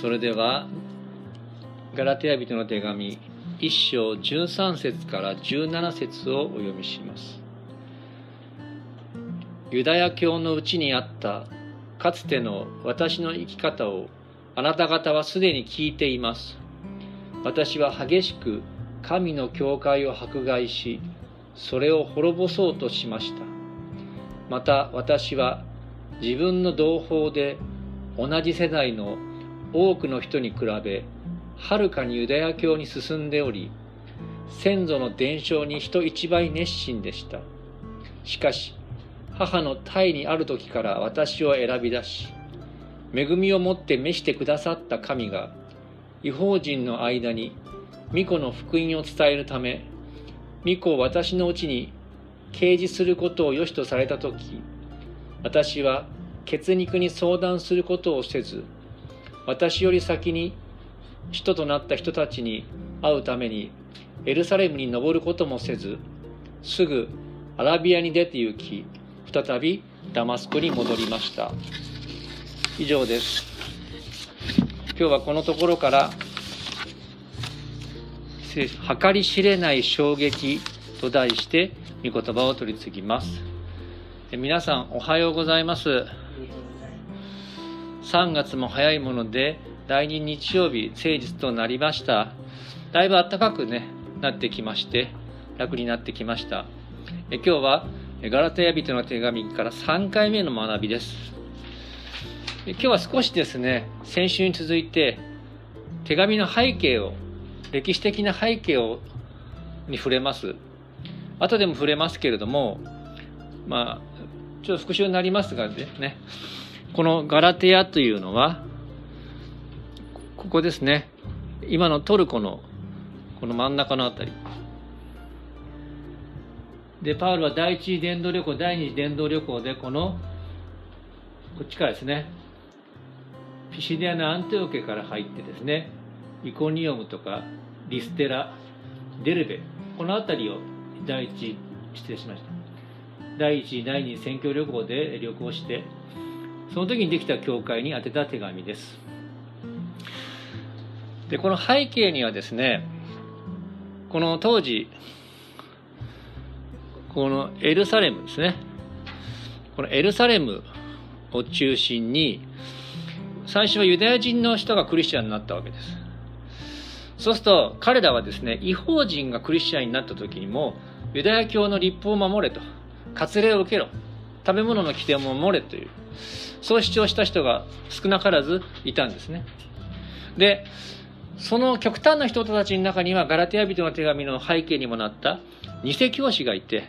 それではガラテヤ人の手紙1章13節から17節をお読みします。ユダヤ教のうちにあったかつての私の生き方をあなた方はすでに聞いています。私は激しく神の教会を迫害しそれを滅ぼそうとしました。また私は自分の同胞で同じ世代の多くの人に比べはるかにユダヤ教に進んでおり先祖の伝承に人一倍熱心でした。しかし母の胎にある時から私を選び出し恵みをもって召してくださった神が違法人の間に御子の福音を伝えるため御子を私のうちに掲示することを良しとされた時私は血肉に相談することをせず私より先に使徒となった人たちに会うためにエルサレムに登ることもせずすぐアラビアに出て行き再びダマスコに戻りました。以上です。今日はこのところから計り知れない衝撃と題して御言葉を取り次ぎます。皆さんおはようございます。3月も早いもので第2日曜日誠実となりました。だいぶ暖かくねなってきまして楽になってきました。え今日はガラテヤ人の手紙から3回目の学びです。今日は少しですね先週に続いて手紙の背景を歴史的な背景をに触れます。後でも触れますけれどもまあちょっと復習になりますがねこのガラテヤというのはここですね。今のトルコのこの真ん中のあたり。でパウルは第一次伝道旅行第二次伝道旅行でこのこっちからですね。ピシディアのアンテオケから入ってですねイコニオムとかリステラデルベ。この辺りを第一失礼しました。第一第二選挙旅行で旅行してその時にできた教会に宛てた手紙です。でこの背景にはですねこの当時このエルサレムですね。このエルサレムを中心に最初はユダヤ人の人がクリスチャンになったわけです。そうすると彼らはですね違法人がクリスチャンになった時にもユダヤ教の立法を守れと。割礼を受けろ。食べ物の規定を守れという。そう主張した人が少なからずいたんですね。でその極端な人たちの中にはガラテヤ人の手紙の背景にもなった偽教師がいて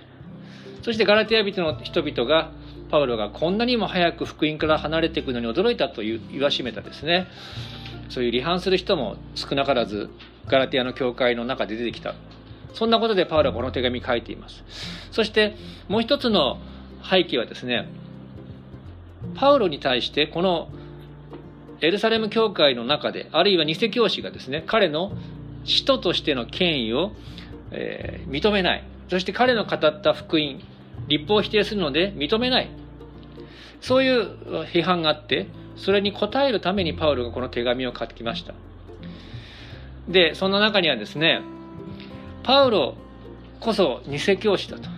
そしてガラテヤ人の人々がパウロがこんなにも早く福音から離れていくのに驚いたと言わしめたですね。そういう離反する人も少なからずガラテヤの教会の中で出てきた。そんなことでパウロはこの手紙書いています。そしてもう一つの背景はですねパウロに対してこのエルサレム教会の中であるいは偽教師がですね彼の使徒としての権威を、えー、認めない。そして彼の語った福音立法を否定するので認めない。そういう批判があってそれに応えるためにパウロがこの手紙を書きました。でそんな中にはですねパウロこそ偽教師だと。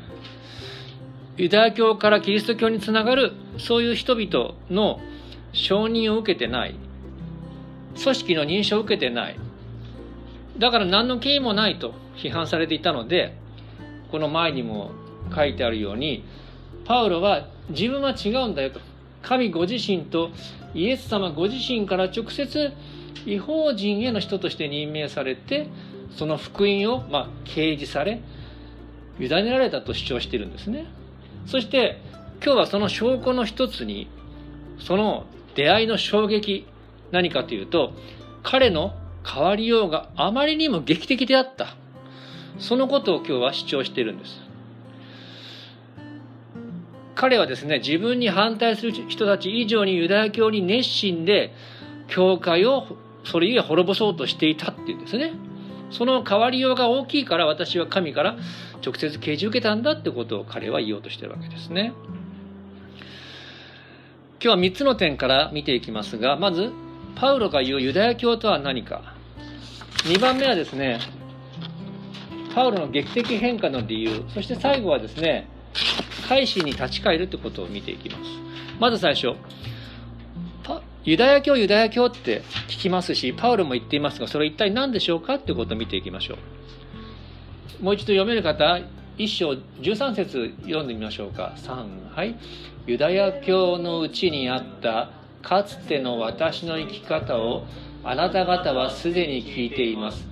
ユダヤ教からキリスト教につながるそういう人々の承認を受けてない。組織の認証を受けてない。だから何の経緯もないと批判されていたのでこの前にも書いてあるようにパウロは自分は違うんだよと。神ご自身とイエス様ご自身から直接違法人への人として任命されてその福音をまあ掲示され委ねられたと主張してるんですね。そして今日はその証拠の一つにその出会いの衝撃何かというと彼の変わりようがあまりにも劇的であった。そのことを今日は主張しているんです。彼はですね自分に反対する人たち以上にユダヤ教に熱心で教会をそれゆえ滅ぼそうとしていたっていうんですね。その変わりようが大きいから私は神から直接啓示受けたんだってことを彼は言おうとしてるわけですね。今日は3つの点から見ていきますがまずパウロが言うユダヤ教とは何か。2番目はですねパウロの劇的変化の理由。そして最後はですね改心に立ち返るということを見ていきます。まず最初ユダヤ教ユダヤ教って聞きますしパウロも言っていますがそれ一体何でしょうかということを見ていきましょう。もう一度読める方一章13節読んでみましょうか。3はい。ユダヤ教のうちにあったかつての私の生き方をあなた方はすでに聞いています。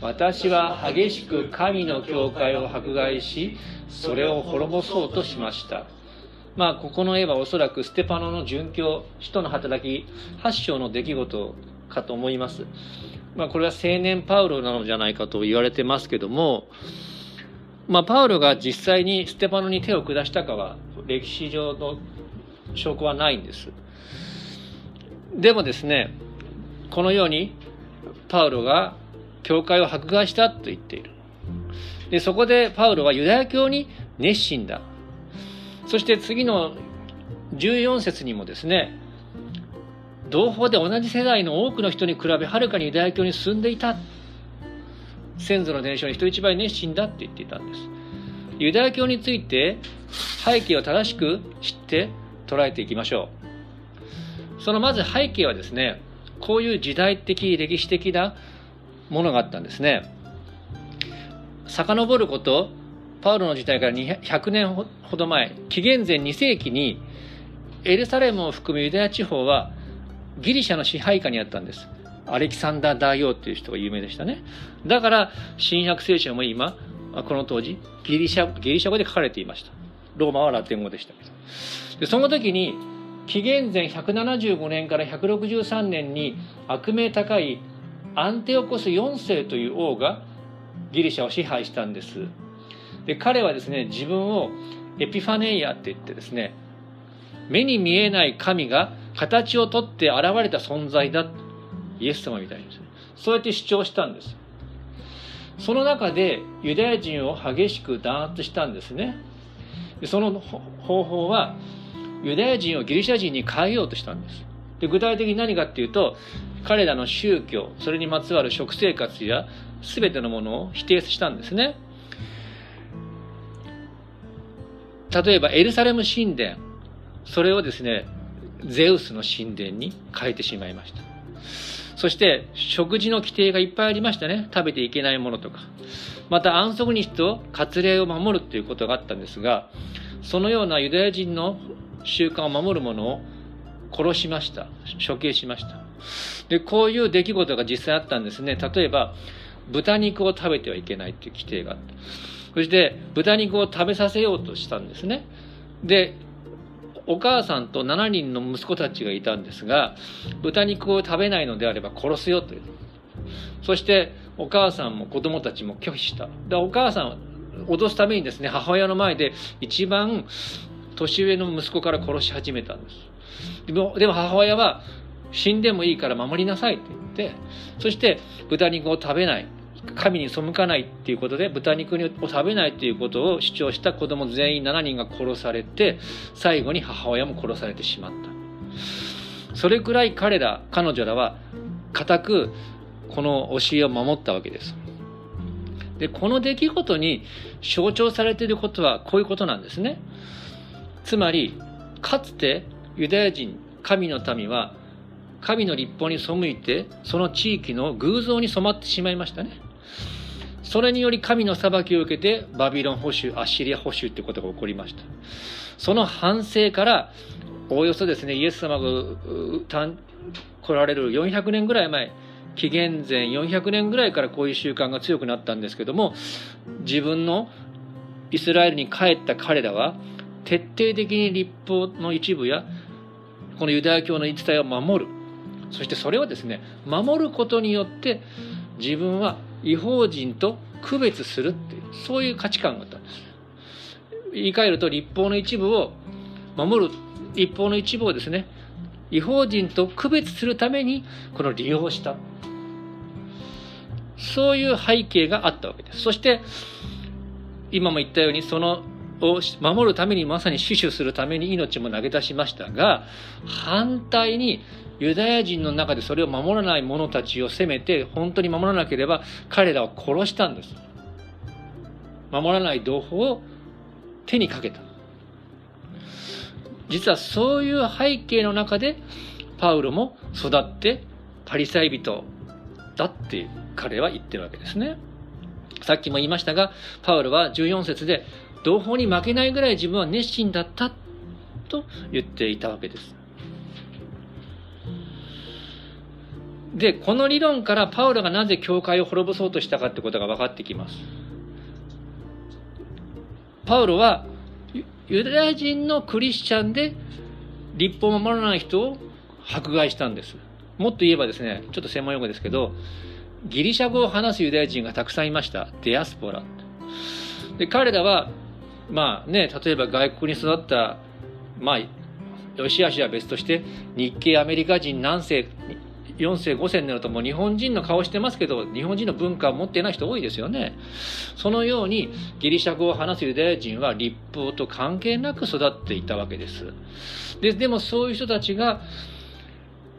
私は激しく神の教会を迫害しそれを滅ぼそうとしました。まあここの絵はおそらくステパノの殉教使徒の働き8章の出来事かと思います。まあこれは青年パウロなのじゃないかと言われてますけどもまあパウロが実際にステパノに手を下したかは歴史上の証拠はないんです。でもですねこのようにパウロが教会を迫害したと言っている。でそこでパウロはユダヤ教に熱心だ。そして次の14節にもですね同胞で同じ世代の多くの人に比べはるかにユダヤ教に進んでいた。先祖の伝承に人一倍熱心だって言っていたんです。ユダヤ教について背景を正しく知って捉えていきましょう。そのまず背景はですねこういう時代的歴史的なものがあったんですね。遡ることパウロの時代から100年ほど前紀元前2世紀にエルサレムを含むユダヤ地方はギリシャの支配下にあったんです。アレキサンダー大王っていう人が有名でしたね。だから新約聖書も今この当時ギリシャギリシャ語で書かれていました。ローマはラテン語でしたけど。でその時に紀元前175年から163年に悪名高いアンテオコス4世という王がギリシャを支配したんです。で彼はですね自分をエピファネイアって言ってですね目に見えない神が形をとって現れた存在だイエス様みたいにですねそうやって主張したんです。その中でユダヤ人を激しく弾圧したんですね。その方法はユダヤ人をギリシャ人に変えようとしたんです。で具体的に何かっていうと彼らの宗教それにまつわる食生活や全てのものを否定したんですね。例えばエルサレム神殿。それをですねゼウスの神殿に変えてしまいました。そして食事の規定がいっぱいありましたね。食べていけないものとか。また安息日と割礼を守るということがあったんですがそのようなユダヤ人の習慣を守るものを殺しました。処刑しました。でこういう出来事が実際あったんですね。例えば豚肉を食べてはいけないっていう規定があった。そして豚肉を食べさせようとしたんですね。でお母さんと7人の息子たちがいたんですが豚肉を食べないのであれば殺すよというそしてお母さんも子供たちも拒否した。でお母さんを脅すためにですね母親の前で一番年上の息子から殺し始めたんです。でもでも母親は死んでもいいから守りなさいって言ってそして豚肉を食べない。神に背かないっていうことで豚肉を食べないっていうことを主張した子供全員7人が殺されて最後に母親も殺されてしまった。それくらい彼ら彼女らは固くこの教えを守ったわけです。でこの出来事に象徴されていることはこういうことなんですね。つまりかつてユダヤ人神の民は神の立法に背いてその地域の偶像に染まってしまいましたね。それにより神の裁きを受けてバビロン保守アッシリア保守ということが起こりました。その反省からおおよそですねイエス様が来られる400年ぐらい前紀元前400年ぐらいからこういう習慣が強くなったんですけども自分のイスラエルに帰った彼らは徹底的に立法の一部やこのユダヤ教の言い伝えを守る。そしてそれをですね守ることによって自分は違法人と区別するっていうそういう価値観があったんです。言い換えると立法の一部を守る立法の一部をですね違法人と区別するためにこの利用した。そういう背景があったわけです。そして今も言ったようにそのを守るためにまさに死守するために命も投げ出しましたが反対にユダヤ人の中でそれを守らない者たちを責めて本当に守らなければ彼らを殺したんです。守らない同胞を手にかけた。実はそういう背景の中でパウロも育ってパリサイ人だって彼は言ってるわけですね。さっきも言いましたがパウロは14節で同胞に負けないぐらい自分は熱心だったと言っていたわけです。でこの理論からパウロがなぜ教会を滅ぼそうとしたかってことが分かってきます。パウロはユダヤ人のクリスチャンで立法を守らない人を迫害したんです。もっと言えばですねちょっと専門用語ですけどギリシャ語を話すユダヤ人がたくさんいました。デアスポラ。で彼らはまあね例えば外国に育ったまあ良し悪しは別として日系アメリカ人何世4世5世になるともう日本人の顔してますけど日本人の文化を持っていない人多いですよね。そのようにギリシャ語を話すユダヤ人は立法と関係なく育っていたわけです。ででもそういう人たちが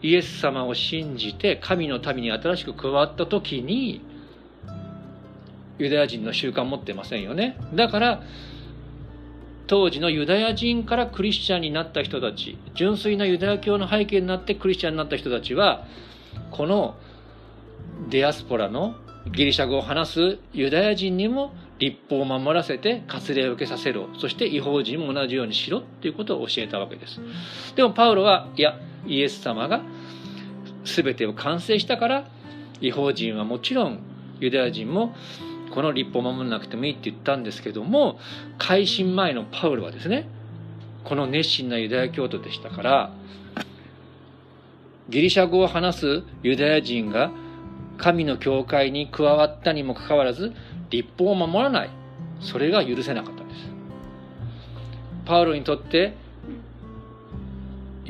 イエス様を信じて神の民に新しく加わった時にユダヤ人の習慣持ってませんよね。だから当時のユダヤ人からクリスチャンになった人たち純粋なユダヤ教の背景になってクリスチャンになった人たちはこのデアスポラのギリシャ語を話すユダヤ人にも立法を守らせて割礼を受けさせろ。そして違法人も同じようにしろっていうことを教えたわけです。でもパウロはいやイエス様が全てを完成したから違法人はもちろんユダヤ人もこの立法を守らなくてもいいって言ったんですけども改心前のパウロはですねこの熱心なユダヤ教徒でしたからギリシャ語を話すユダヤ人が神の教会に加わったにもかかわらず立法を守らない。それが許せなかったんです。パウロにとって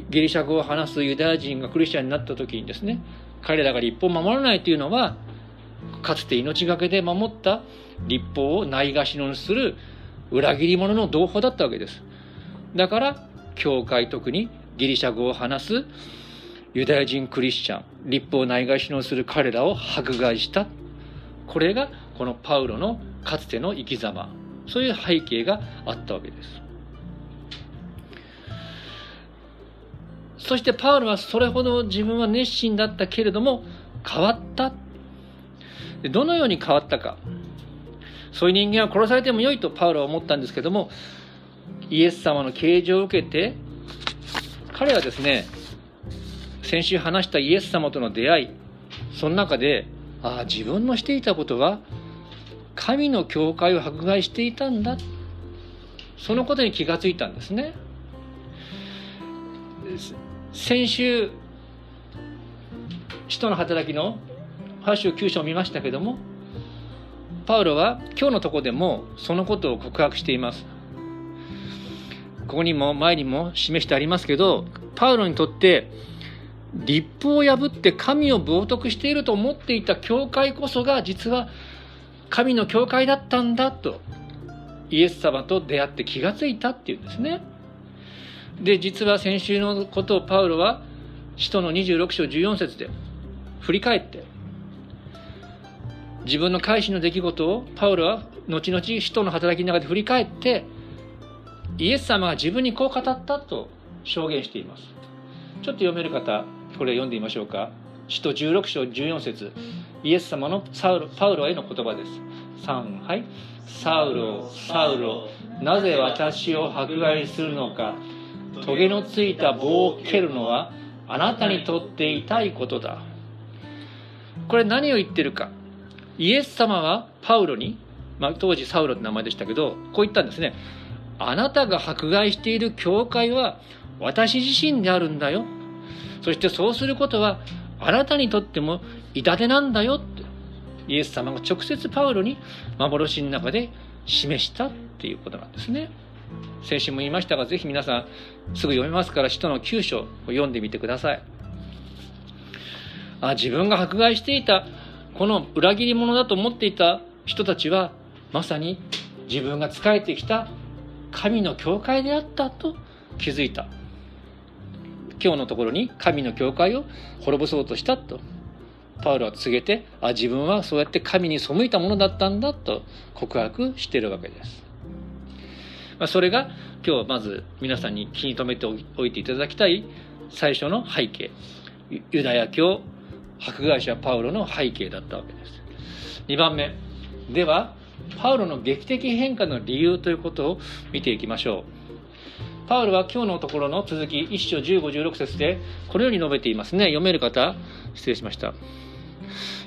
ギリシャ語を話すユダヤ人がクリスチャンになった時にですね彼らが立法を守らないというのはかつて命がけで守った立法をないがしろにする裏切り者の同胞だったわけです。だから教会特にギリシャ語を話すユダヤ人クリスチャン立法をないがしろにする彼らを迫害した。これがこのパウロのかつての生き様。そういう背景があったわけです。そしてパウロはそれほど自分は熱心だったけれども変わったでどのように変わったか。そういう人間は殺されてもよいとパウロは思ったんですけどもイエス様の啓示を受けて彼はですね先週話したイエス様との出会いその中でああ自分のしていたことは神の教会を迫害していたんだ。そのことに気がついたんですね。先週使徒の働きの8章9章を見ましたけどもパウロは今日のとこでもそのことを告白しています。ここにも前にも示してありますけどパウロにとって立法を破って神を冒涜していると思っていた教会こそが実は神の教会だったんだとイエス様と出会って気がついたっていうんですね。で実は先週のことをパウロは使徒の26章14節で振り返って自分の改心の出来事をパウロは後々使徒の働きの中で振り返ってイエス様が自分にこう語ったと証言しています。ちょっと読める方これ読んでみましょうか。使徒16章14節。イエス様のサウロパウロへの言葉です。3はいサウロサウロなぜ私を迫害するのか。トゲのついた棒を蹴るのはあなたにとって痛いことだ。これ何を言ってるか。イエス様はパウロに、まあ、当時サウロって名前でしたけどこう言ったんですね。あなたが迫害している教会は私自身であるんだよ。そしてそうすることはあなたにとっても痛手なんだよって。イエス様が直接パウロに幻の中で示したっていうことなんですね。先週も言いましたがぜひ皆さんすぐ読めますから使徒の9章を読んでみてください。あ自分が迫害していたこの裏切り者だと思っていた人たちはまさに自分が仕えてきた神の教会であったと気づいた。今日のところに神の教会を滅ぼそうとしたと。パウロは告げてあ自分はそうやって神に背いたものだったんだと告白しているわけです。まあ、それが今日まず皆さんに気に留めておいていただきたい最初の背景。ユダヤ教迫害者パウロの背景だったわけです。2番目ではパウロの劇的変化の理由ということを見ていきましょう。パウロは今日のところの続き1章15、16節でこのように述べていますね。読める方失礼しました。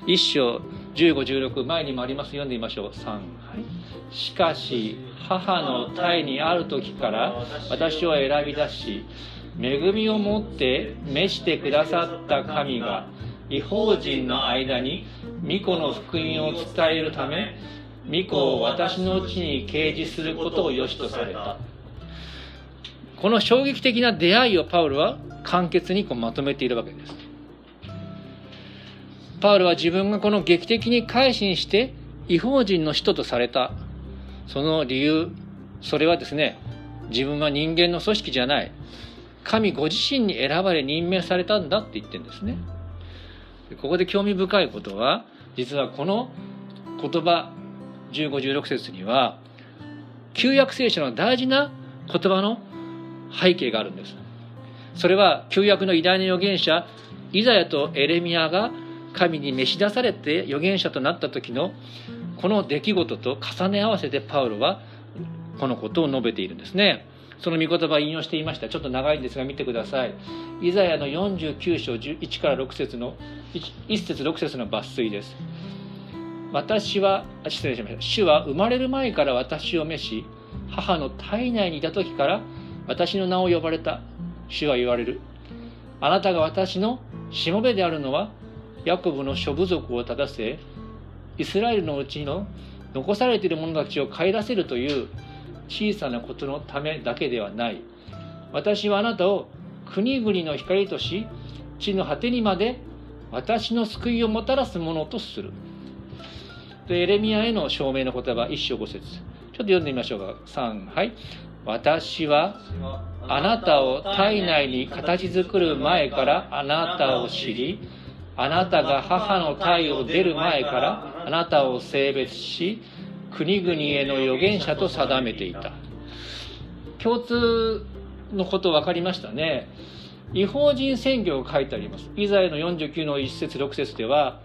1章15、16前にもあります読んでみましょう。3、はい、しかし母の胎にある時から私を選び出し恵みを持って召してくださった神が違法人の間に御子の福音を伝えるため御子を私のうちに掲示することを良しとされた。この衝撃的な出会いをパウルは簡潔にこうまとめているわけです。パウルは自分がこの劇的に改心して違法人の人とされた。その理由それはですね自分は人間の組織じゃない。神ご自身に選ばれ任命されたんだって言ってるんですね。ここで興味深いことは実はこの言葉1516節には旧約聖書の大事な言葉の背景があるんです。それは旧約の偉大な預言者イザヤとエレミアが神に召し出されて預言者となった時のこの出来事と重ね合わせてパウロはこのことを述べているんですね。その御言葉を引用していました。ちょっと長いんですが見てください。イザヤの49章1から6節の 1, 1節6節の抜粋です。私は失礼しました。主は生まれる前から私を召し母の体内にいた時から私の名を呼ばれた。主は言われる。あなたが私のしもべであるのはヤコブの諸部族を正せイスラエルのうちの残されている者たちを帰らせるという小さなことのためだけではない。私はあなたを国々の光とし地の果てにまで私の救いをもたらすものとする。でエレミアへの証明の言葉一章五節。ちょっと読んでみましょうか。3はい。私はあなたを体内に形作る前からあなたを知りあなたが母の体を出る前からあなたを性別し国々への預言者と定めていた。共通のこと分かりましたね。違法人宣言が書いてあります。イザヤの49の1節6節では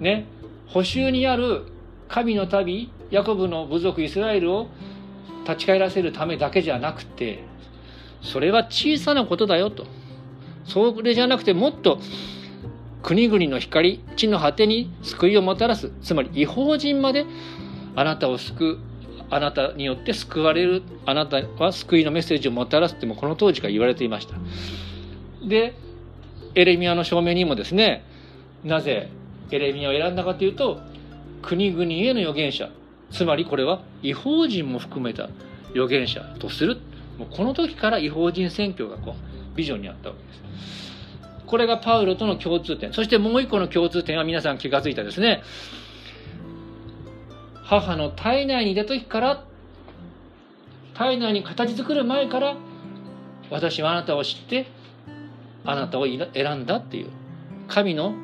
ね補修にある神の民ヤコブの部族イスラエルを立ち返らせるためだけじゃなくてそれは小さなことだよと。それじゃなくてもっと国々の光地の果てに救いをもたらす。つまり違法人まであなたを救うあなたによって救われるあなたは救いのメッセージをもたらすってもこの当時から言われていました。でエレミアの証明にもですねなぜエレミアを選んだかというと国々への預言者つまりこれは違法人も含めた預言者とするもうこの時から違法人選挙がこうビジョンにあったわけです。これがパウロとの共通点そしてもう一個の共通点は皆さん気が付いたですね。母の体内にいた時から体内に形作る前から私はあなたを知ってあなたを選んだっていう神の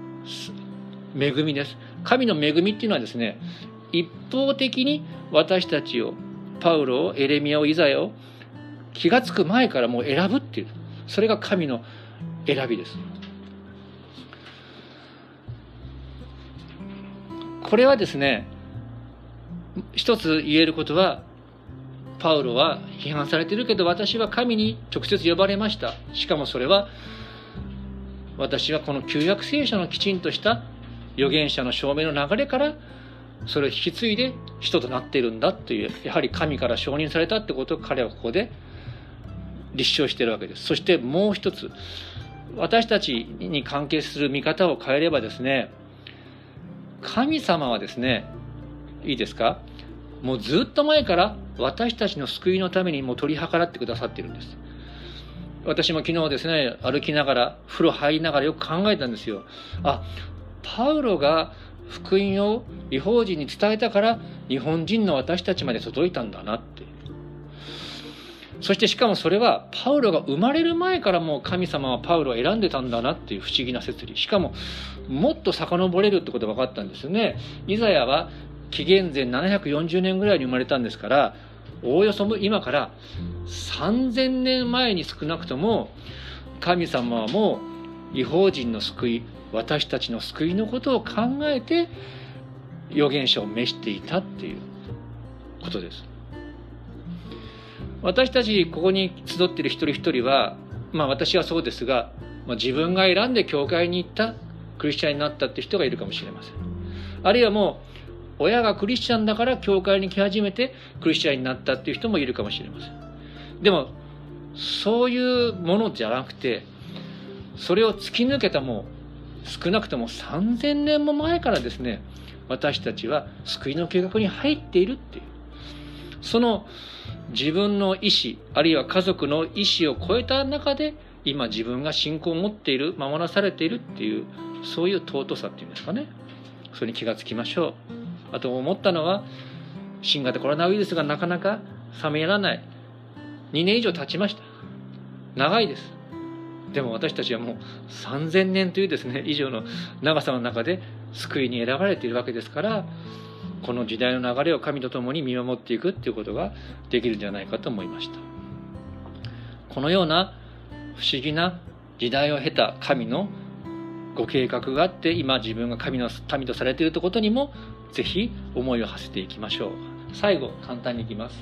恵みです。神の恵みっていうのはですね一方的に私たちをパウロをエレミアをイザヤを気が付く前からもう選ぶっていうそれが神の選びです。これはですね一つ言えることはパウロは批判されてるけど私は神に直接呼ばれました。しかもそれは私はこの旧約聖書のきちんとした預言者の証明の流れからそれを引き継いで人となっているんだというやはり神から承認されたってことを彼はここで立証しているわけです。そしてもう一つ私たちに関係する見方を変えればですね神様はですねいいですか？もうずっと前から私たちの救いのためにもう取り計らってくださってるんです。私も昨日ですね歩きながら風呂入りながらよく考えたんですよ。あパウロが福音を違法人に伝えたから日本人の私たちまで届いたんだなって。そしてしかもそれはパウロが生まれる前からもう神様はパウロを選んでたんだなっていう不思議な説理。しかももっと遡れるってことが分かったんですよね。イザヤは紀元前740年ぐらいに生まれたんですからおおよそ今から3000年前に少なくとも神様はもう違法人の救い私たちの救いのことを考えて預言者を召していたっていうことです。私たちここに集っている一人一人はまあ私はそうですが、まあ、自分が選んで教会に行ったクリスチャンになったって人がいるかもしれません。あるいはもう親がクリスチャンだから教会に来始めてクリスチャンになったっていう人もいるかもしれません。でもそういうものじゃなくてそれを突き抜けたもう少なくとも3000年も前からですね私たちは救いの計画に入っているっていう。その自分の意思あるいは家族の意思を超えた中で今自分が信仰を持っている守らされているっていうそういう尊さっていうんですかね。それに気がつきましょう。あと思ったのは新型コロナウイルスがなかなか冷めやらない。2年以上経ちました。長いです。でも私たちはもう3000年というですね以上の長さの中で救いに選ばれているわけですからこの時代の流れを神と共に見守っていくっていうことができるんじゃないかと思いました。このような不思議な時代を経た神のご計画があって今自分が神の民とされているということにもぜひ思いを馳せていきましょう。最後簡単にいきます。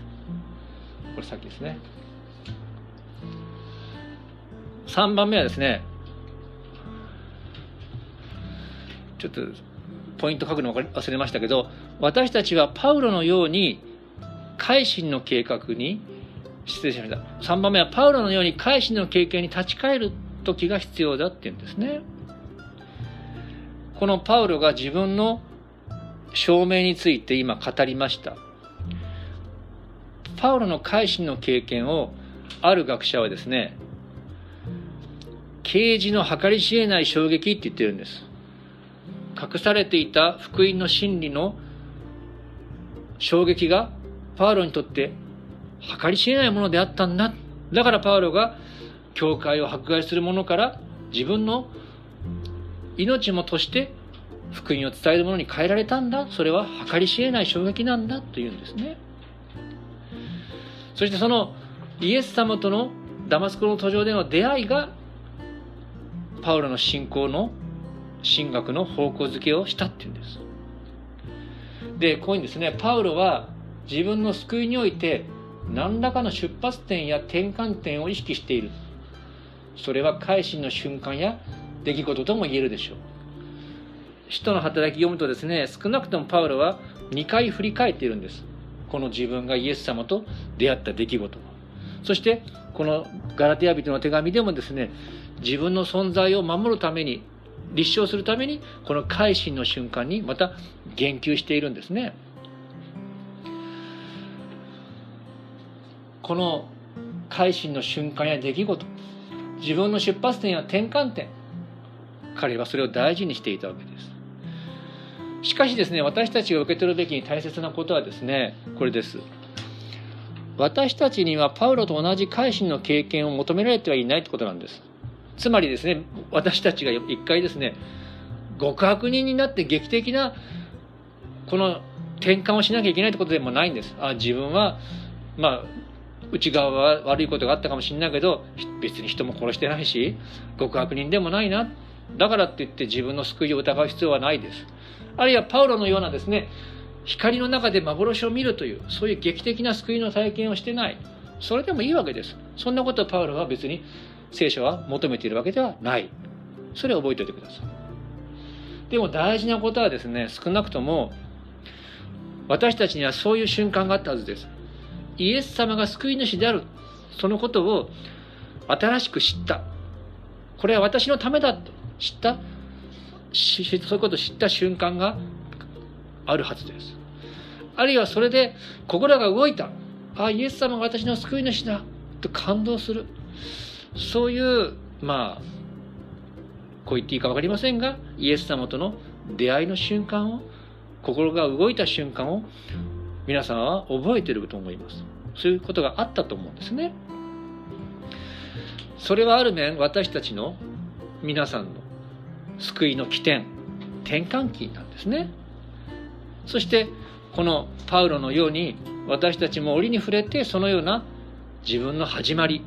これさっきですね。3番目はですねちょっとポイント書くの忘れましたけど私たちはパウロのように改心の計画に失礼しました。3番目はパウロのように改心の経験に立ち返る時が必要だっていうんですね。このパウロが自分の証明について今語りました。パウロの改心の経験をある学者はですね啓示の計り知れない衝撃って言ってるんです。隠されていた福音の真理の衝撃がパウロにとって計り知れないものであったんだ。だからパウロが教会を迫害する者から自分の命もとして福音を伝えるものに変えられたんだ。それは計り知れない衝撃なんだというんですね。そしてそのイエス様とのダマスコの途上での出会いがパウロの信仰の神学の方向づけをしたっていうんです。でこういうにですね。パウロは自分の救いにおいて何らかの出発点や転換点を意識している。それは改心の瞬間や出来事とも言えるでしょう。使徒の働き読むとですね少なくともパウロは2回振り返っているんです。この自分がイエス様と出会った出来事。そしてこのガラテヤ人の手紙でもですね自分の存在を守るために立証するためにこの改心の瞬間にまた言及しているんですね。この改心の瞬間や出来事。自分の出発点や転換点。彼はそれを大事にしていたわけです。しかしですね私たちが受け取るべき大切なことはですねこれです。私たちにはパウロと同じ改心の経験を求められてはいないってことなんです。つまりですね私たちが一回ですね極悪人になって劇的なこの転換をしなきゃいけないってことでもないんです。あ自分はまあ内側は悪いことがあったかもしれないけど別に人も殺してないし極悪人でもないな。だからって言って自分の救いを疑う必要はないです。あるいはパウロのようなですね光の中で幻を見るというそういう劇的な救いの体験をしてない。それでもいいわけです。そんなことをパウロは別に聖書は求めているわけではない。それを覚えておいてください。でも大事なことはですね少なくとも私たちにはそういう瞬間があったはずです。イエス様が救い主である。そのことを新しく知った。これは私のためだと知った。そういうことを知った瞬間があるはずです。あるいはそれで心が動いた。あイエス様が私の救い主だ。と感動する。そういうまあこう言っていいか分かりませんがイエス様との出会いの瞬間を心が動いた瞬間を皆さんは覚えてると思います。そういうことがあったと思うんですね。それはある面私たちの皆さんの救いの起点転換期なんですね。そしてこのパウロのように私たちも折に触れてそのような自分の始まり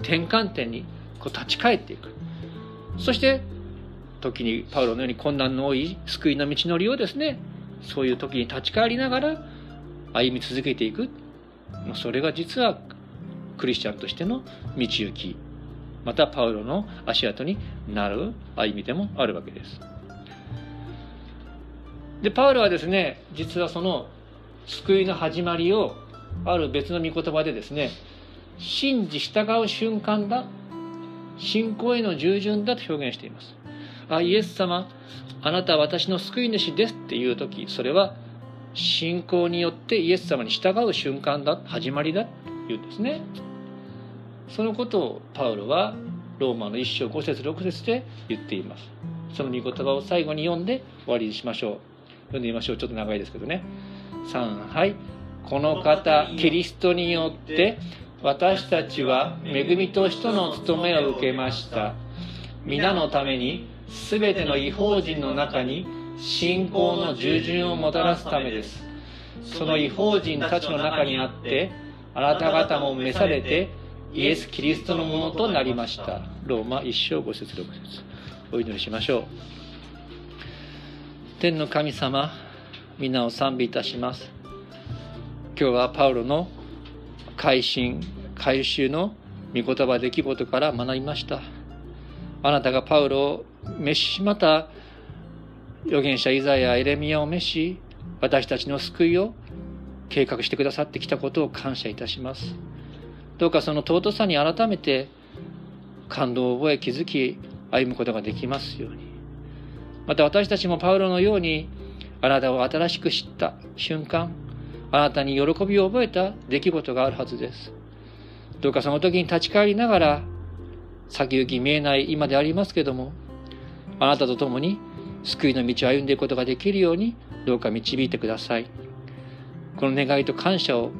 転換点にこう立ち返っていく。そして時にパウロのように困難の多い救いの道のりをですねそういう時に立ち返りながら歩み続けていく。それが実はクリスチャンとしての道行き。またパウロの足跡になる歩みでもあるわけです。でパウロはですね実はその救いの始まりをある別の御言葉でですね信じ従う瞬間だ信仰への従順だと表現していますあイエス様あなたは私の救い主ですっていう時それは信仰によってイエス様に従う瞬間だ始まりだというんですねそのことをパウロはローマの一章5節6節で言っています。その御言葉を最後に読んで終わりにしましょう。読んでみましょう。ちょっと長いですけどね。3はいこの方キリストによって私たちは恵みと使徒の務めを受けました。皆のために全ての違法人の中に信仰の従順をもたらすためです。その違法人たちの中にあってあなた方も召されてイエス・キリストのものとなりました。ローマ1章5節6節。お祈りしましょう。天の神様皆を賛美いたします。今日はパウロの改心改修の御言葉出来事から学びました。あなたがパウロを召しまた預言者イザヤエレミアを召し私たちの救いを計画してくださってきたことを感謝いたします。どうかその尊さに改めて感動を覚え気づき歩むことができますように。また私たちもパウロのようにあなたを新しく知った瞬間あなたに喜びを覚えた出来事があるはずです。どうかその時に立ち返りながら先行き見えない今でありますけどもあなたと共に救いの道を歩んでいくことができるようにどうか導いてください。この願いと感謝を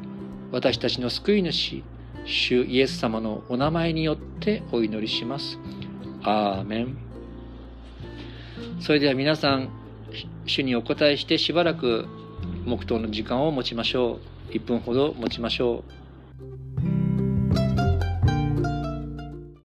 私たちの救い主主イエス様のお名前によってお祈りします。アーメン。それでは皆さん主にお答えしてしばらく黙祷の時間を持ちましょう。1分ほど持ちましょう。